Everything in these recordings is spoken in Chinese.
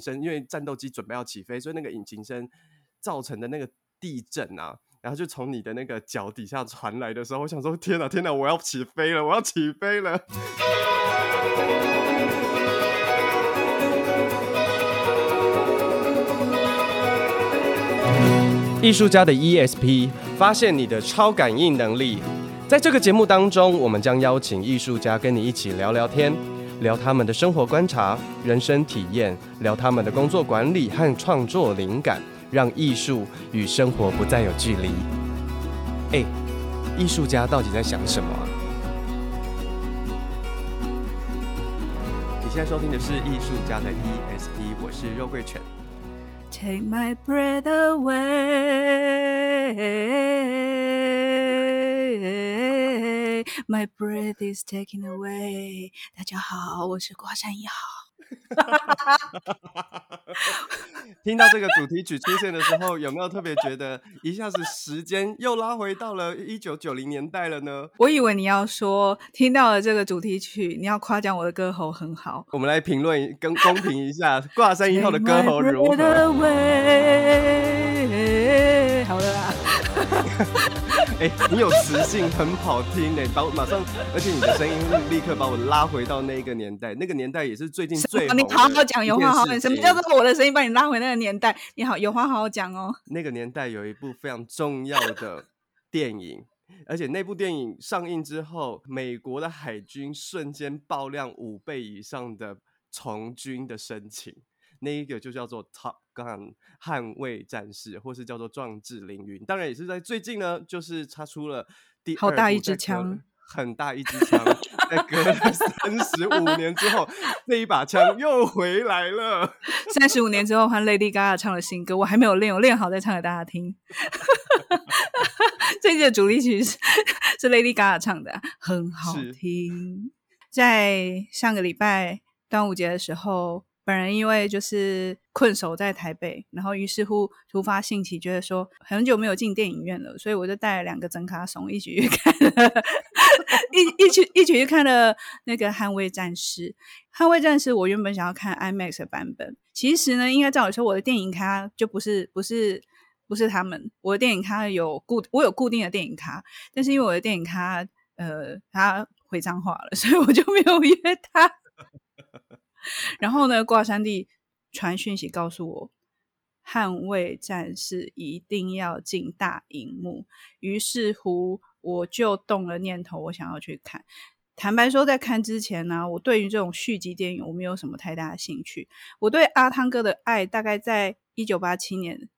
声，因为战斗机准备要起飞，所以那个引擎声造成的那个地震啊，然后就从你的那个脚底下传来的时候，我想说天哪天哪，我要起飞了，我要起飞了。艺术家的 ESP，发现你的超感应能力。在这个节目当中，我们将邀请艺术家跟你一起聊聊天，聊他们的生活观察、人生体验，聊他们的工作管理和创作灵感，让艺术与生活不再有距离。哎，艺术家到底在想什么？你现在收听的是艺术家的 ESP，我是肉桂犬。Take my breath away, my breath is taken away。大家好，我是挂山一号。听到这个主题曲出现的时候，有没有特别觉得一下子时间又拉回到了一九九零年代了呢？我以为你要说听到了这个主题曲，你要夸奖我的歌喉很好。我们来评论跟公平一下挂山一号的 歌喉如何？好了啦。哎、欸，你有磁性，很好听呢，把我马上，而且你的声音立刻把我拉回到那个年代，那个年代也是最近最。你好好讲，有话好讲。什么叫做我的声音把你拉回那个年代？你好，有话好好讲哦。那个年代有一部非常重要的电影，而且那部电影上映之后，美国的海军瞬间爆量五倍以上的从军的申请。那一个就叫做 Top Gun 捍卫战士，或是叫做壮志凌云。当然也是在最近呢，就是他出了第二，好大一支枪，很大一支枪，在隔了三十五年之后，那一把枪又回来了。三十五年之后，换 Lady Gaga 唱了新歌，我还没有练，我练好再唱给大家听。最近的主题曲是是 Lady Gaga 唱的，很好听。在上个礼拜端午节的时候。本人因为就是困守在台北，然后于是乎突发兴起，觉得说很久没有进电影院了，所以我就带了两个真卡松一起去看了，一一起一起去看了那个《捍卫战士》。《捍卫战士》我原本想要看 IMAX 的版本，其实呢，应该照理说我的电影卡就不是不是不是他们，我的电影卡有固我有固定的电影卡，但是因为我的电影卡呃他回彰化了，所以我就没有约他。然后呢，挂山地传讯息告诉我，《捍卫战士》一定要进大荧幕。于是乎，我就动了念头，我想要去看。坦白说，在看之前呢，我对于这种续集电影我没有什么太大的兴趣。我对阿汤哥的爱，大概在一九八七年。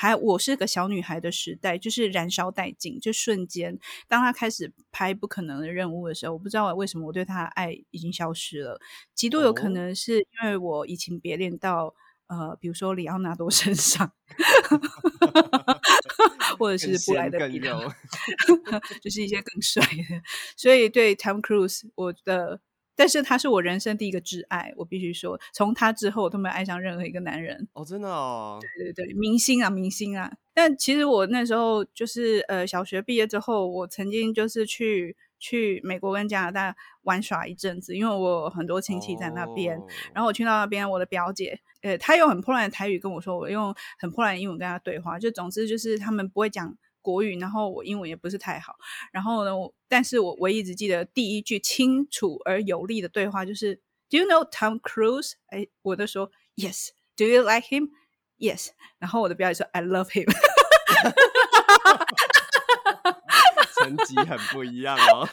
还我是个小女孩的时代，就是燃烧殆尽，就瞬间，当他开始拍不可能的任务的时候，我不知道为什么我对他的爱已经消失了，极度有可能是因为我移情别恋到呃，比如说里奥纳多身上，或者是布莱德彼特，就是一些更帅的，所以对 Tom Cruise 我的。但是他是我人生第一个挚爱，我必须说，从他之后我都没有爱上任何一个男人。哦，真的哦。对对对，明星啊，明星啊。但其实我那时候就是呃，小学毕业之后，我曾经就是去去美国跟加拿大玩耍一阵子，因为我很多亲戚在那边。哦、然后我去到那边，我的表姐，呃，她用很破烂的台语跟我说，我用很破烂的英文跟她对话。就总之就是他们不会讲。国语，然后我英文也不是太好，然后呢，但是我唯一只记得第一句清楚而有力的对话就是 "Do you know Tom Cruise？" 哎，我就说 "Yes." "Do you like him?" "Yes." 然后我的表姐说 "I love him." 成绩很不一样哦。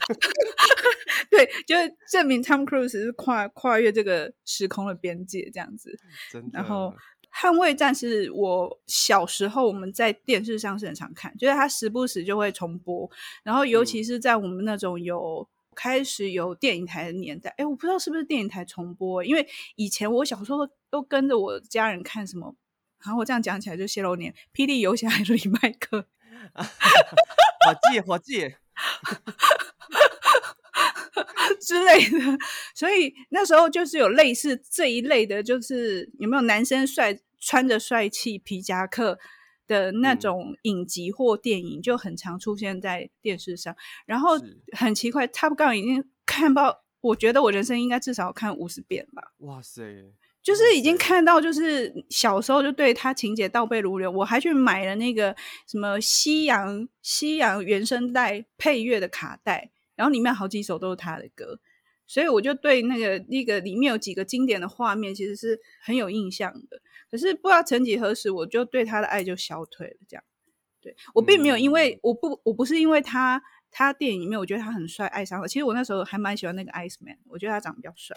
对，就是证明 Tom Cruise 是跨跨越这个时空的边界这样子。真的。然后。捍卫战士，我小时候我们在电视上是很常看，就是它时不时就会重播，然后尤其是在我们那种有开始有电影台的年代，哎，我不知道是不是电影台重播，因为以前我小时候都跟着我家人看什么，然后我这样讲起来就泄露年，霹雳游侠还是李麦克，伙计伙计。之类的，所以那时候就是有类似这一类的，就是有没有男生帅穿着帅气皮夹克的那种影集或电影，就很常出现在电视上。然后很奇怪，Top Gun 已经看到，我觉得我人生应该至少看五十遍吧。哇塞！就是已经看到，就是小时候就对他情节倒背如流。我还去买了那个什么西洋西洋原声带配乐的卡带，然后里面好几首都是他的歌，所以我就对那个那个里面有几个经典的画面其实是很有印象的。可是不知道曾几何时，我就对他的爱就消退了。这样，对我并没有因为我不我不是因为他。他电影里面，我觉得他很帅，爱上了。其实我那时候还蛮喜欢那个 Ice Man，我觉得他长得比较帅。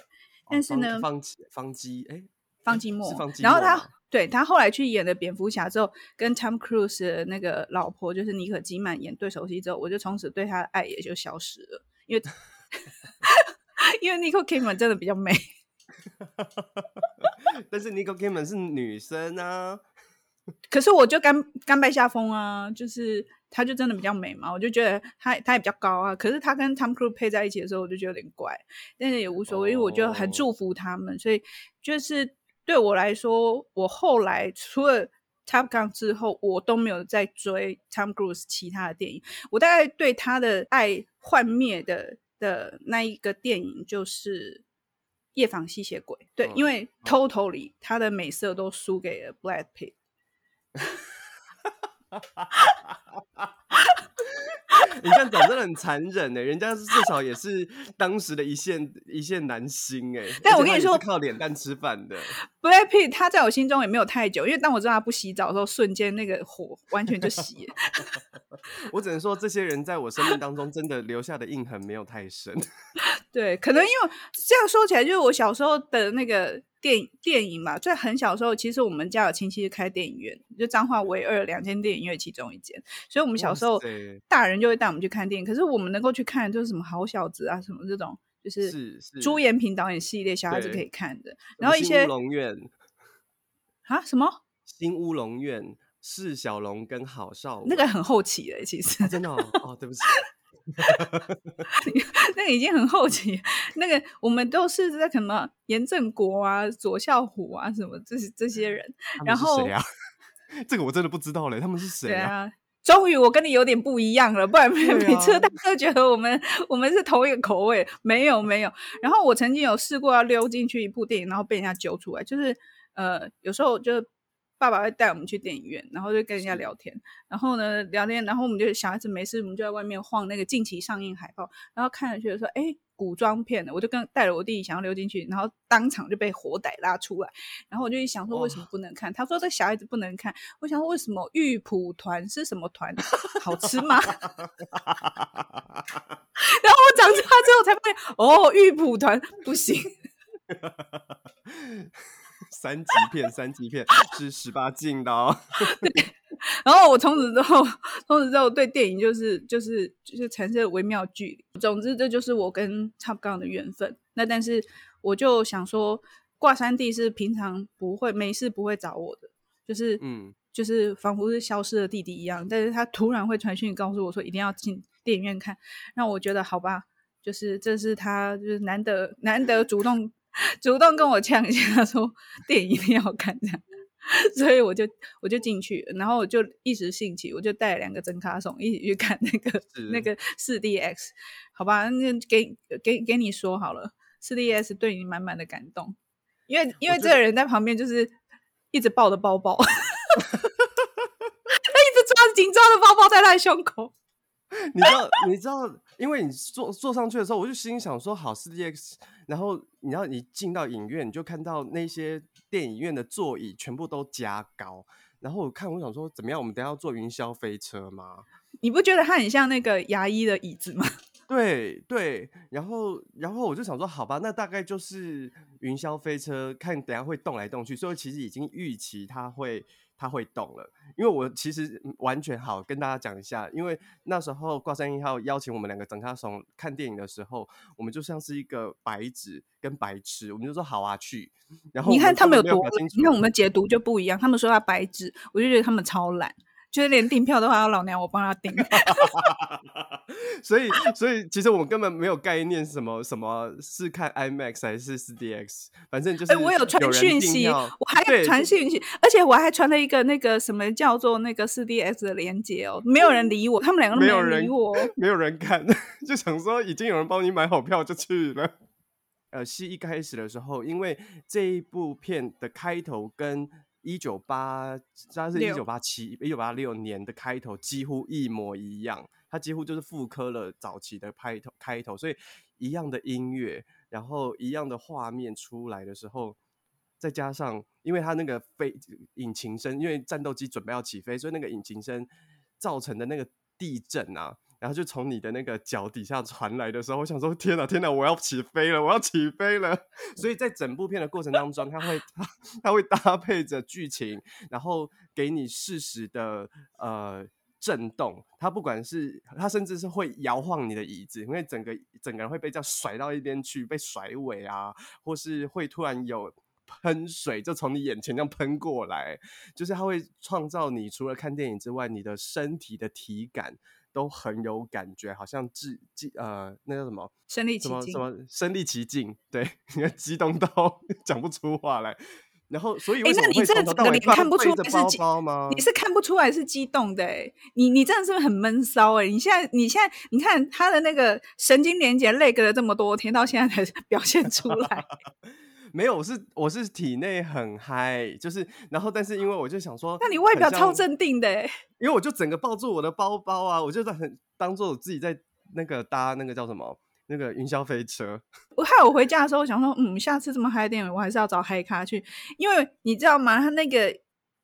但是呢，方方基哎，方基莫。然后他对他后来去演了蝙蝠侠之后，跟 Tom Cruise 的那个老婆就是妮可基曼演对手戏之后，我就从此对他的爱也就消失了，因为 因为 Nicole Kidman 真的比较美。但是 Nicole Kidman 是女生啊。可是我就甘甘拜下风啊，就是。她就真的比较美嘛，我就觉得她她也比较高啊。可是她跟 Tom Cruise 配在一起的时候，我就觉得有点怪，但是也无所谓，因为我就很祝福他们。所以就是对我来说，我后来除了 Top Gun 之后，我都没有再追 Tom Cruise 其他的电影。我大概对他的爱幻灭的的那一个电影就是《夜访吸血鬼》。对，因为 Totally 他的美色都输给了 Black Pitt。你这样讲真的很残忍哎，人家至少也是当时的一线一线男星哎。但我跟你说，靠脸蛋吃饭的 Black Pitt，他在我心中也没有太久，因为当我知道他不洗澡的时候，瞬间那个火完全就熄了。我只能说，这些人在我生命当中真的留下的印痕没有太深。对，可能因为这样说起来，就是我小时候的那个。电电影嘛，在很小的时候，其实我们家有亲戚开电影院，就彰化唯二两间电影院其中一间，所以我们小时候大人就会带我们去看电影。可是我们能够去看就是什么好小子啊，什么这种，就是朱延平导演系列，小孩子可以看的。然后一些新乌龙院啊，什么新乌龙院释小龙跟郝邵文，那个很后期了，其实、啊、真的哦，哦，对不起。那个已经很后期，那个我们都是在什么严正国啊、左孝虎啊什么这些这些人，然后谁啊？这个我真的不知道嘞，他们是 谁啊？终于我跟你有点不一样了，不然每每次大家都觉得我们我们是同一个口味，没有没有。然后我曾经有试过要溜进去一部电影，然后被人家揪出来，就是呃有时候就。爸爸会带我们去电影院，然后就跟人家聊天，然后呢聊天，然后我们就小孩子没事，我们就在外面晃那个近期上映海报，然后看了觉得说，哎，古装片的，我就跟带了我弟弟想要溜进去，然后当场就被火逮拉出来，然后我就一想说为什么不能看？他说这小孩子不能看，我想说为什么玉蒲团是什么团？好吃吗？然后我长大之后才发现，哦，玉蒲团不行。三级片，三级片是十八禁的哦。对，然后我从此之后，从此之后对电影就是就是就是产生了微妙距离。总之，这就是我跟 Top Gun 的缘分。那但是我就想说，挂山地是平常不会没事不会找我的，就是嗯，就是仿佛是消失的弟弟一样。但是他突然会传讯告诉我说，一定要进电影院看。让我觉得好吧，就是这是他就是难得难得主动。主动跟我呛一下，说电影一定要看这样，所以我就我就进去，然后我就一时兴起，我就带了两个真卡松一起去看那个那。个四 DX，好吧，那给给给你说好了，四 DX 对你满满的感动，因为因为这个人在旁边就是一直抱着包包，他一直抓紧抓着包包在他的胸口，你知道你知道，因为你坐坐上去的时候，我就心想说好四 DX。然后，你要你进到影院，你就看到那些电影院的座椅全部都加高。然后我看，我想说，怎么样？我们等下要坐云霄飞车吗？你不觉得它很像那个牙医的椅子吗？对对。然后，然后我就想说，好吧，那大概就是云霄飞车，看等下会动来动去。所以其实已经预期它会。它会懂了，因为我其实完全好跟大家讲一下，因为那时候挂山一号邀请我们两个整他从看电影的时候，我们就像是一个白纸跟白痴，我们就说好啊去。然后你看他们有多，你看我们解读就不一样，他们说他白纸，我就觉得他们超懒。就是连订票的话，要老娘我帮他订。所以，所以其实我们根本没有概念，什么什么是看 IMAX 还是 4DX，反正就是。哎，我有传讯息，我还传讯息，而且我还传了一个那个什么叫做那个 4DX 的连接哦，没有人理我，他们两个都没有人理我，没有人看，就想说已经有人帮你买好票就去了。呃，戏一开始的时候，因为这一部片的开头跟一九八，它是一九八七、一九八六年的开头几乎一模一样，它几乎就是复刻了早期的开头开头，所以一样的音乐，然后一样的画面出来的时候，再加上因为它那个飞引擎声，因为战斗机准备要起飞，所以那个引擎声造成的那个地震啊。然后就从你的那个脚底下传来的时候，我想说：天哪，天哪，我要起飞了，我要起飞了！所以在整部片的过程当中，它会它它会搭配着剧情，然后给你适时的呃震动。它不管是它甚至是会摇晃你的椅子，因为整个整个人会被这样甩到一边去，被甩尾啊，或是会突然有喷水就从你眼前这样喷过来，就是它会创造你除了看电影之外，你的身体的体感。都很有感觉，好像自激呃，那叫什么？身临其境。什么身临其境？对，你看激动到 讲不出话来。然后，所以为什么会从头到尾看不出来是激动吗？你是看不出来是激动的，欸，你你真的是不是很闷骚哎？你现在你现在你看他的那个神经连接累隔了这么多天，到现在才 表现出来。没有，我是我是体内很嗨，就是然后，但是因为我就想说，那你外表超镇定的，因为我就整个抱住我的包包啊，我就在很当做我自己在那个搭那个叫什么那个云霄飞车。我害我回家的时候，我想说，嗯，下次这么嗨的电影，我还是要找嗨咖去，因为你知道吗？他那个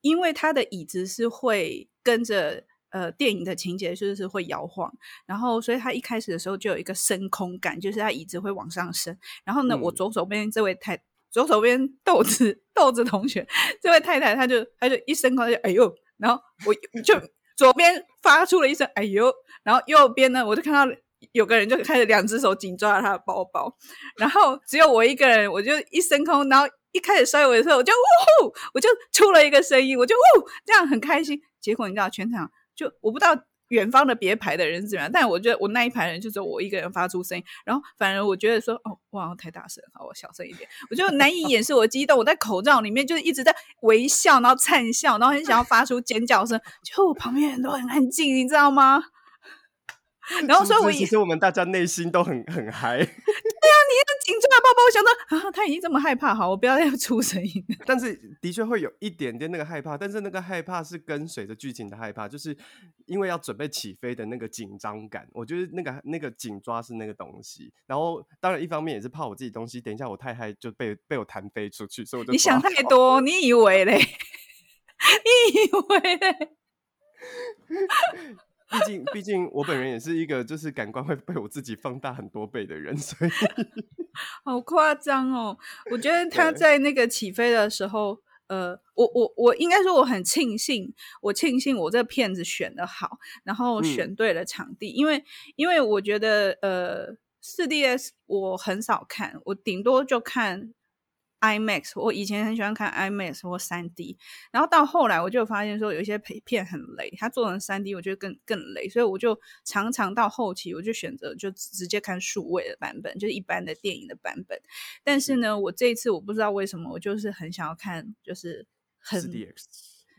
因为他的椅子是会跟着呃电影的情节，就是，是会摇晃，然后所以他一开始的时候就有一个升空感，就是他椅子会往上升。然后呢，嗯、我左手边这位太。左手边豆子豆子同学，这位太太，她就她就一声空就哎呦，然后我就左边发出了一声哎呦，然后右边呢，我就看到有个人就开始两只手紧抓着他的包包，然后只有我一个人，我就一声空，然后一开始摔尾的时候，我就呜呼，我就出了一个声音，我就呜，这样很开心。结果你知道，全场就我不知道。远方的别排的人是怎么样？但我觉得我那一排人就只有我一个人发出声音，然后反而我觉得说哦，哇，太大声，好，我小声一点。我就难以掩饰我激动，我在口罩里面就是一直在微笑，然后灿笑，然后很想要发出尖叫声，就我旁边人都很安静，你知道吗？然后所以我其实我们大家内心都很很嗨。对啊，你很紧张啊，包包，我想到啊，他已经这么害怕，好，我不要再出声音。但是的确会有一点点那个害怕，但是那个害怕是跟随着剧情的害怕，就是因为要准备起飞的那个紧张感。我觉得那个那个紧抓是那个东西。然后当然一方面也是怕我自己东西，等一下我太嗨就被被我弹飞出去，所以我就。你想太多，你以为嘞？你以为嘞？毕竟，毕竟我本人也是一个就是感官会被我自己放大很多倍的人，所以 好夸张哦！我觉得他在那个起飞的时候，呃，我我我应该说我很庆幸，我庆幸我这个片子选的好，然后选对了场地，嗯、因为因为我觉得呃四 D S 我很少看，我顶多就看。IMAX，我以前很喜欢看 IMAX 或三 D，然后到后来我就发现说有一些片很雷，它做成三 D 我觉得更更雷，所以我就常常到后期我就选择就直接看数位的版本，就是一般的电影的版本。但是呢，我这一次我不知道为什么，我就是很想要看，就是很 4DX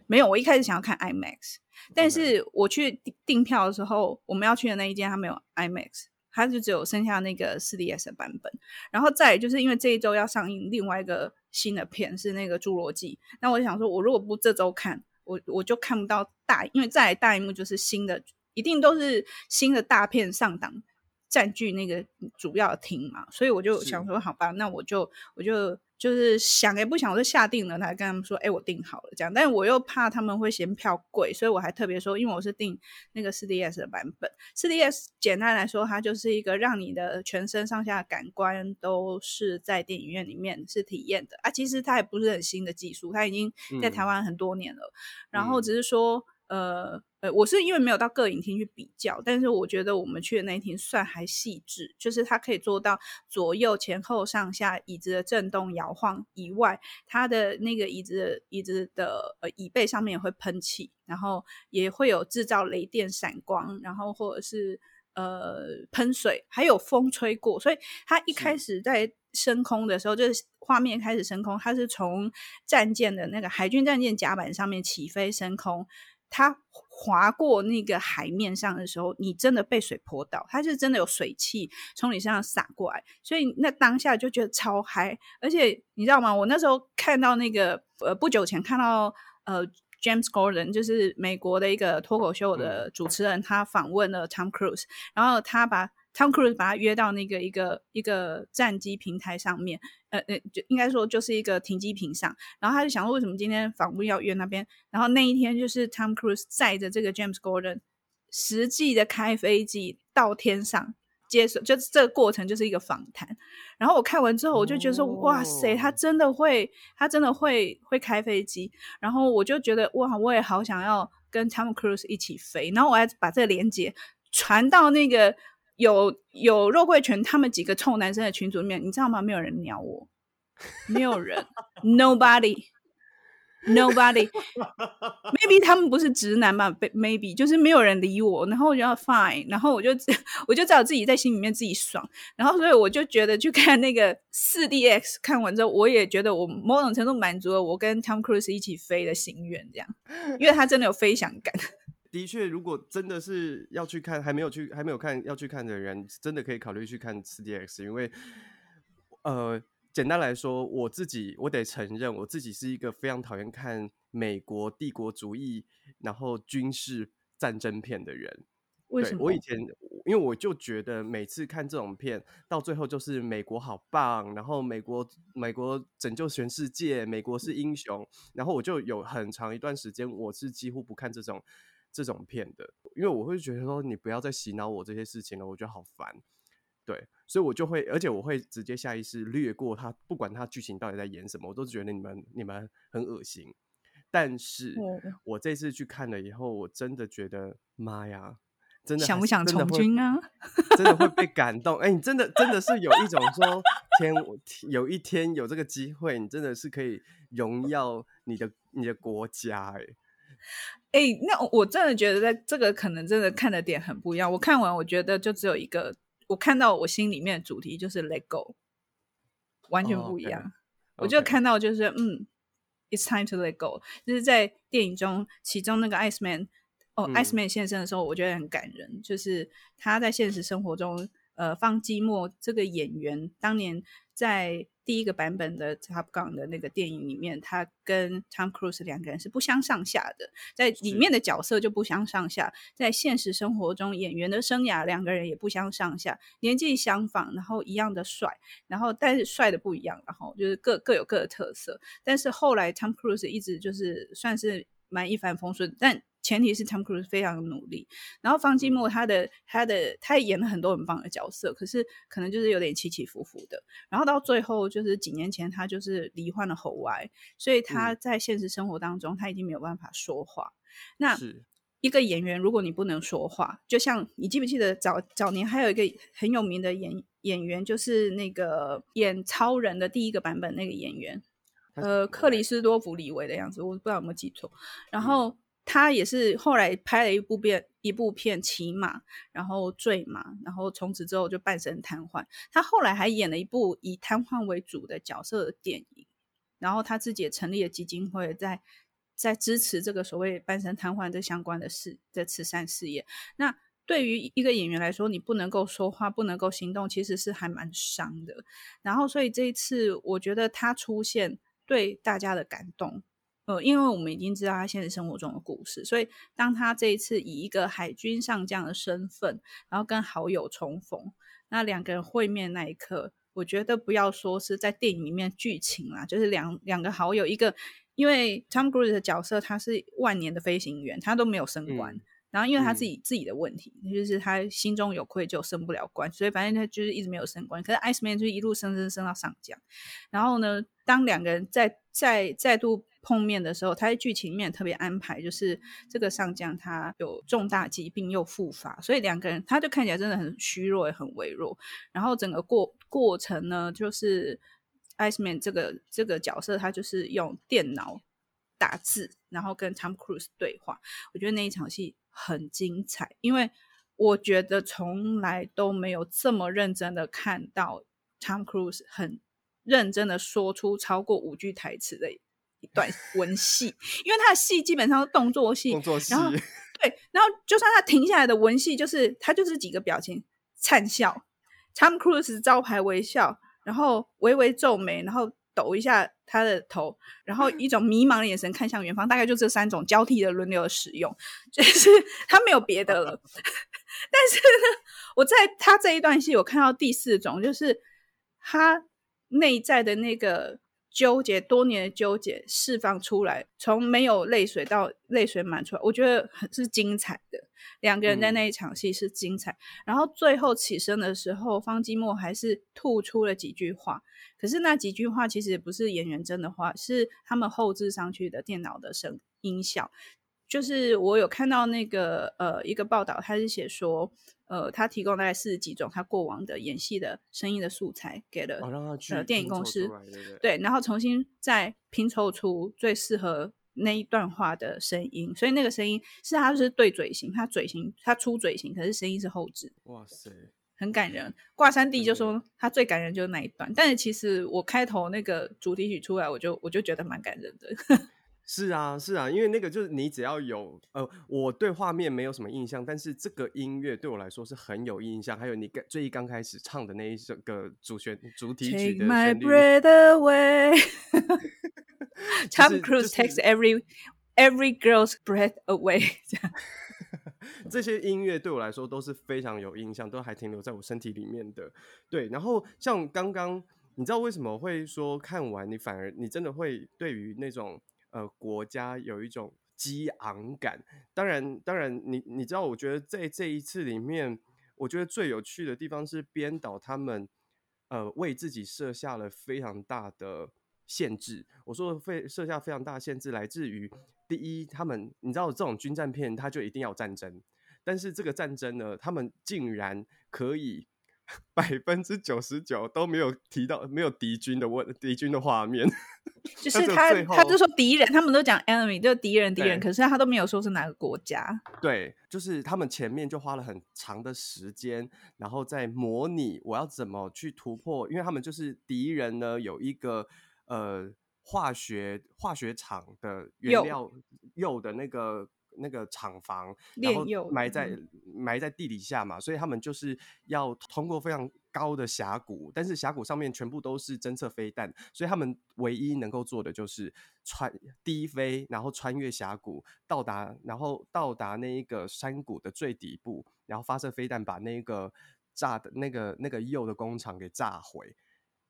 没有，我一开始想要看 IMAX，但是我去订票的时候，我们要去的那一间它没有 IMAX。它就只有剩下那个四 D S 的版本，然后再就是因为这一周要上映另外一个新的片是那个《侏罗纪》，那我就想说，我如果不这周看，我我就看不到大，因为再来大荧幕就是新的，一定都是新的大片上档，占据那个主要的厅嘛，所以我就想说，好吧，那我就我就。就是想也不想，我就下定了，他跟他们说，哎、欸，我订好了这样，但是我又怕他们会嫌票贵，所以我还特别说，因为我是订那个四 D S 的版本。四 D S 简单来说，它就是一个让你的全身上下感官都是在电影院里面是体验的啊。其实它也不是很新的技术，它已经在台湾很多年了，嗯、然后只是说。呃呃，我是因为没有到各影厅去比较，但是我觉得我们去的那一厅算还细致，就是它可以做到左右前后上下椅子的震动摇晃以外，它的那个椅子的椅子的呃椅背上面也会喷气，然后也会有制造雷电闪光，然后或者是呃喷水，还有风吹过，所以它一开始在升空的时候，就是画面开始升空，它是从战舰的那个海军战舰甲板上面起飞升空。它划过那个海面上的时候，你真的被水泼到，它是真的有水汽从你身上洒过来，所以那当下就觉得超嗨。而且你知道吗？我那时候看到那个呃，不久前看到呃，James Gordon 就是美国的一个脱口秀的主持人，他访问了 Tom Cruise，然后他把 Tom Cruise 把他约到那个一个一个战机平台上面，呃呃，就应该说就是一个停机坪上，然后他就想说，为什么今天访问要约那边？然后那一天就是 Tom Cruise 载着这个 James Gordon 实际的开飞机到天上接受，就这个过程就是一个访谈。然后我看完之后，我就觉得说，哦、哇塞，他真的会，他真的会会开飞机。然后我就觉得，哇，我也好想要跟 Tom Cruise 一起飞。然后我还把这个连接传到那个。有有肉桂犬他们几个臭男生的群组里面，你知道吗？没有人鸟我，没有人，nobody，nobody，maybe 他们不是直男吧？maybe 就是没有人理我，然后我就要 fine，然后我就我就只好自己在心里面自己爽，然后所以我就觉得去看那个四 DX，看完之后我也觉得我某种程度满足了我跟 Tom Cruise 一起飞的心愿，这样，因为他真的有飞翔感。的确，如果真的是要去看，还没有去，还没有看要去看的人，真的可以考虑去看 4DX，因为，呃，简单来说，我自己我得承认，我自己是一个非常讨厌看美国帝国主义然后军事战争片的人。为什么？我以前，因为我就觉得每次看这种片，到最后就是美国好棒，然后美国美国拯救全世界，美国是英雄，然后我就有很长一段时间，我是几乎不看这种。这种片的，因为我会觉得说，你不要再洗脑我这些事情了，我觉得好烦。对，所以我就会，而且我会直接下意识略过他，不管他剧情到底在演什么，我都觉得你们你们很恶心。但是我这次去看了以后，我真的觉得妈呀，真的想不想从军啊？真的会被感动。哎，你真的真的是有一种说天，有一天有这个机会，你真的是可以荣耀你的你的国家，哎。哎、欸，那我真的觉得，在这个可能真的看的点很不一样。我看完，我觉得就只有一个，我看到我心里面的主题就是 Let Go，完全不一样。Oh, okay. 我就看到就是，嗯，It's time to let go。就是在电影中，其中那个 Iceman，哦、oh,，Iceman 现身的时候，我觉得很感人。嗯、就是他在现实生活中，呃，方寂寞这个演员当年在。第一个版本的 Top Gun 的那个电影里面，他跟 Tom Cruise 两个人是不相上下的，在里面的角色就不相上下，在现实生活中演员的生涯，两个人也不相上下，年纪相仿，然后一样的帅，然后但是帅的不一样，然后就是各各有各的特色，但是后来 Tom Cruise 一直就是算是蛮一帆风顺，但。前提是 Tom Cruise 非常努力，然后方季莫他的他的他也演了很多很棒的角色，可是可能就是有点起起伏伏的。然后到最后就是几年前他就是罹患了喉癌，所以他在现实生活当中他已经没有办法说话。嗯、那一个演员如果你不能说话，就像你记不记得早早年还有一个很有名的演演员，就是那个演超人的第一个版本那个演员，呃，克里斯多弗李维的样子，我不知道有没有记错。然后。他也是后来拍了一部片，一部片骑马，然后坠马，然后从此之后就半身瘫痪。他后来还演了一部以瘫痪为主的角色的电影，然后他自己也成立了基金会在，在支持这个所谓半身瘫痪这相关的事的慈善事业。那对于一个演员来说，你不能够说话，不能够行动，其实是还蛮伤的。然后，所以这一次我觉得他出现对大家的感动。呃，因为我们已经知道他现实生活中的故事，所以当他这一次以一个海军上将的身份，然后跟好友重逢，那两个人会面那一刻，我觉得不要说是在电影里面剧情啦，就是两两个好友，一个因为 Tom Cruise 的角色他是万年的飞行员，他都没有升官，嗯、然后因为他自己、嗯、自己的问题，就是他心中有愧疚，升不了官，所以反正他就是一直没有升官。可是 Iceman 就一路升升升到上将，然后呢，当两个人在在再度。碰面的时候，他在剧情里面特别安排，就是这个上将他有重大疾病又复发，所以两个人他就看起来真的很虚弱也很微弱。然后整个过过程呢，就是 Iceman 这个这个角色，他就是用电脑打字，然后跟 Tom Cruise 对话。我觉得那一场戏很精彩，因为我觉得从来都没有这么认真的看到 Tom Cruise 很认真的说出超过五句台词的。一段文戏，因为他的戏基本上是动作戏，动作戏，然后对，然后就算他停下来的文戏，就是他就是几个表情，灿笑，Tom Cruise 招牌微笑，然后微微皱眉，然后抖一下他的头，然后一种迷茫的眼神看向远方，大概就这三种交替的轮流的使用，就是他没有别的了。但是呢，我在他这一段戏，我看到第四种，就是他内在的那个纠结，多年的纠结释放出来，从没有泪水到泪水满出来，我觉得很是精彩的。两个人在那一场戏是精彩，嗯、然后最后起身的时候，方基墨还是吐出了几句话。可是那几句话其实不是演员真的话，是他们后置上去的电脑的声音效。就是我有看到那个呃一个报道，他是写说，呃，他提供大概四十几种他过往的演戏的声音的素材给了、哦、呃电影公司，对，然后重新再拼凑出最适合那一段话的声音，所以那个声音是他就是对嘴型，他嘴型他出嘴型，可是声音是后置，哇塞，很感人。挂三弟就说他最感人就是那一段，但是其实我开头那个主题曲出来，我就我就觉得蛮感人的。是啊，是啊，因为那个就是你只要有呃，我对画面没有什么印象，但是这个音乐对我来说是很有印象。还有你刚最刚开始唱的那一首歌主旋主题曲的旋律。Take my breath away. Tom Cruise takes every every girl's breath away. 这样，这些音乐对我来说都是非常有印象，都还停留在我身体里面的。对，然后像刚刚，你知道为什么会说看完你反而你真的会对于那种。呃，国家有一种激昂感。当然，当然你，你知道，我觉得在这一次里面，我觉得最有趣的地方是编导他们，呃，为自己设下了非常大的限制。我说的非设下非常大限制，来自于第一，他们你知道，这种军战片，它就一定要战争。但是这个战争呢，他们竟然可以百分之九十九都没有提到没有敌军的问敌军的画面。就是他，他就说敌人，他们都讲 enemy，就敌人敌人，可是他都没有说是哪个国家。对，就是他们前面就花了很长的时间，然后在模拟我要怎么去突破，因为他们就是敌人呢，有一个呃化学化学厂的原料铀的那个。那个厂房，然后埋在、嗯、埋在地底下嘛，所以他们就是要通过非常高的峡谷，但是峡谷上面全部都是侦测飞弹，所以他们唯一能够做的就是穿低飞，然后穿越峡谷到达，然后到达那一个山谷的最底部，然后发射飞弹把那个炸的那个那个铀的工厂给炸毁，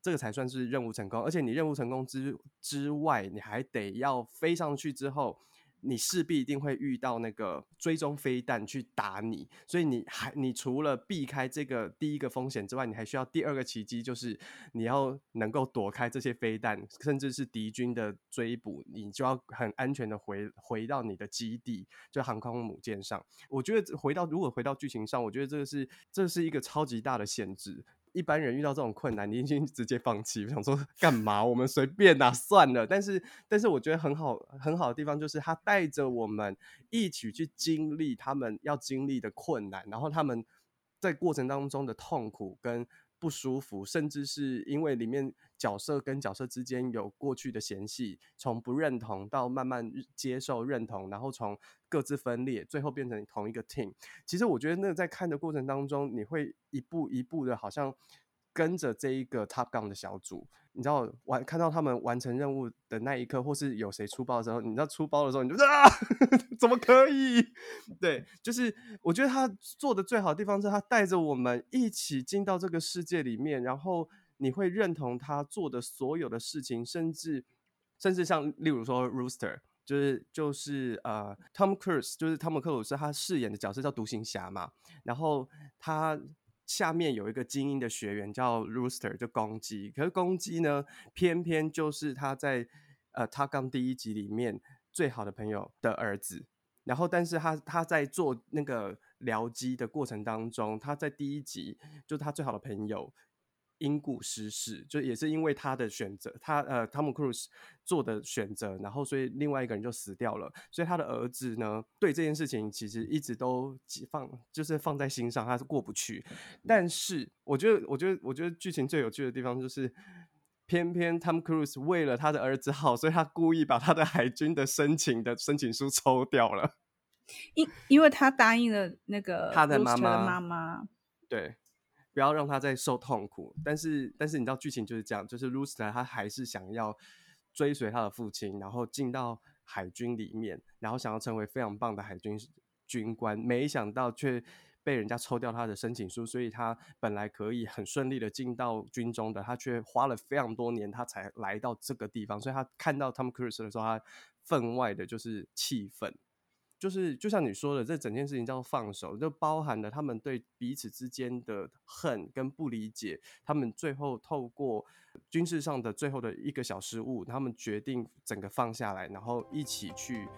这个才算是任务成功。而且你任务成功之之外，你还得要飞上去之后。你势必一定会遇到那个追踪飞弹去打你，所以你还你除了避开这个第一个风险之外，你还需要第二个奇迹，就是你要能够躲开这些飞弹，甚至是敌军的追捕，你就要很安全的回回到你的基地，就航空母舰上。我觉得回到如果回到剧情上，我觉得这个是这是一个超级大的限制。一般人遇到这种困难，你已经直接放弃，想说干嘛？我们随便啊，算了。但是，但是我觉得很好，很好的地方就是他带着我们一起去经历他们要经历的困难，然后他们在过程当中的痛苦跟不舒服，甚至是因为里面角色跟角色之间有过去的嫌隙，从不认同到慢慢接受认同，然后从各自分裂，最后变成同一个 team。其实我觉得那个在看的过程当中，你会一步一步的，好像跟着这一个 Top Gun 的小组，你知道完看到他们完成任务的那一刻，或是有谁出包的时候，你知道出包的时候，你就啊，怎么可以？对，就是我觉得他做的最好的地方是他带着我们一起进到这个世界里面，然后你会认同他做的所有的事情，甚至甚至像例如说 Rooster。就是就是呃，Tom Cruise 就是汤姆克鲁斯，他饰演的角色叫独行侠嘛。然后他下面有一个精英的学员叫 Rooster，就公鸡。可是公鸡呢，偏偏就是他在呃《他刚》第一集里面最好的朋友的儿子。然后，但是他他在做那个僚机的过程当中，他在第一集就是他最好的朋友。因故失事，就也是因为他的选择，他呃，汤姆·克鲁斯做的选择，然后所以另外一个人就死掉了，所以他的儿子呢，对这件事情其实一直都放，就是放在心上，他是过不去。但是我觉得，我觉得，我觉得剧情最有趣的地方就是，偏偏 Tom Cruise 为了他的儿子好，所以他故意把他的海军的申请的申请书抽掉了。因因为他答应了那个他的妈妈妈妈，对，不要让他再受痛苦。但是但是你知道剧情就是这样，就是 Rooster 他还是想要追随他的父亲，然后进到海军里面，然后想要成为非常棒的海军军官，没想到却被人家抽掉他的申请书，所以他本来可以很顺利的进到军中的，他却花了非常多年，他才来到这个地方。所以他看到 Tom Cruise 的时候，他分外的就是气愤。就是就像你说的，这整件事情叫放手，就包含了他们对彼此之间的恨跟不理解。他们最后透过军事上的最后的一个小失误，他们决定整个放下来，然后一起去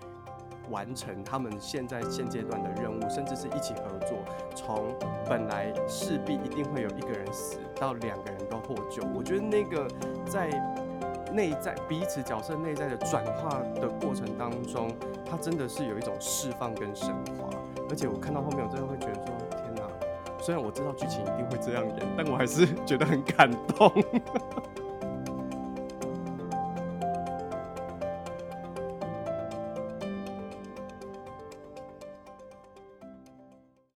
完成他们现在现阶段的任务，甚至是一起合作，从本来势必一定会有一个人死，到两个人都获救。我觉得那个在。内在彼此角色内在的转化的过程当中，它真的是有一种释放跟升华。而且我看到后面，我真的会觉得说：天哪！虽然我知道剧情一定会这样演，但我还是 觉得很感动。